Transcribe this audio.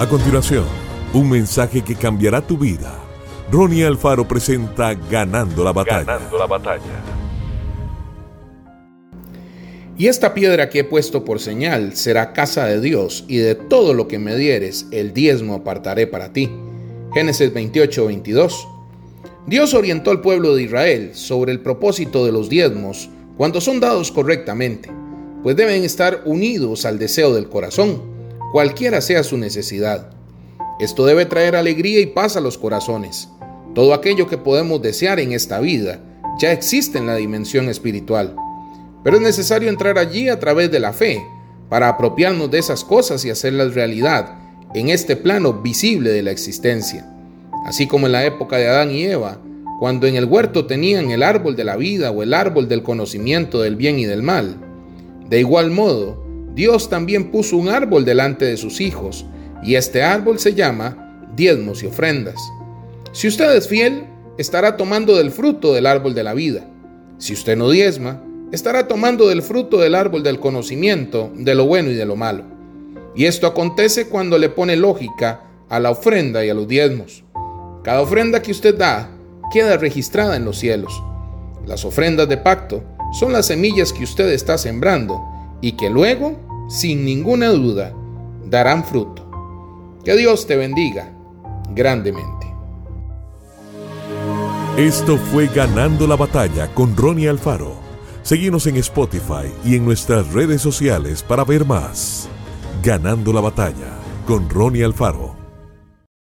A continuación, un mensaje que cambiará tu vida. Ronnie Alfaro presenta Ganando la batalla. Ganando la batalla. Y esta piedra que he puesto por señal será casa de Dios, y de todo lo que me dieres, el diezmo apartaré para ti. Génesis 28, 22. Dios orientó al pueblo de Israel sobre el propósito de los diezmos cuando son dados correctamente, pues deben estar unidos al deseo del corazón, cualquiera sea su necesidad. Esto debe traer alegría y paz a los corazones. Todo aquello que podemos desear en esta vida ya existe en la dimensión espiritual. Pero es necesario entrar allí a través de la fe para apropiarnos de esas cosas y hacerlas realidad en este plano visible de la existencia. Así como en la época de Adán y Eva, cuando en el huerto tenían el árbol de la vida o el árbol del conocimiento del bien y del mal. De igual modo, Dios también puso un árbol delante de sus hijos, y este árbol se llama diezmos y ofrendas. Si usted es fiel, estará tomando del fruto del árbol de la vida. Si usted no diezma, estará tomando del fruto del árbol del conocimiento de lo bueno y de lo malo. Y esto acontece cuando le pone lógica a la ofrenda y a los diezmos. Cada ofrenda que usted da queda registrada en los cielos. Las ofrendas de pacto son las semillas que usted está sembrando y que luego, sin ninguna duda, darán fruto. Que Dios te bendiga grandemente. Esto fue Ganando la Batalla con Ronnie Alfaro. Seguimos en Spotify y en nuestras redes sociales para ver más. Ganando la Batalla con Ronnie Alfaro.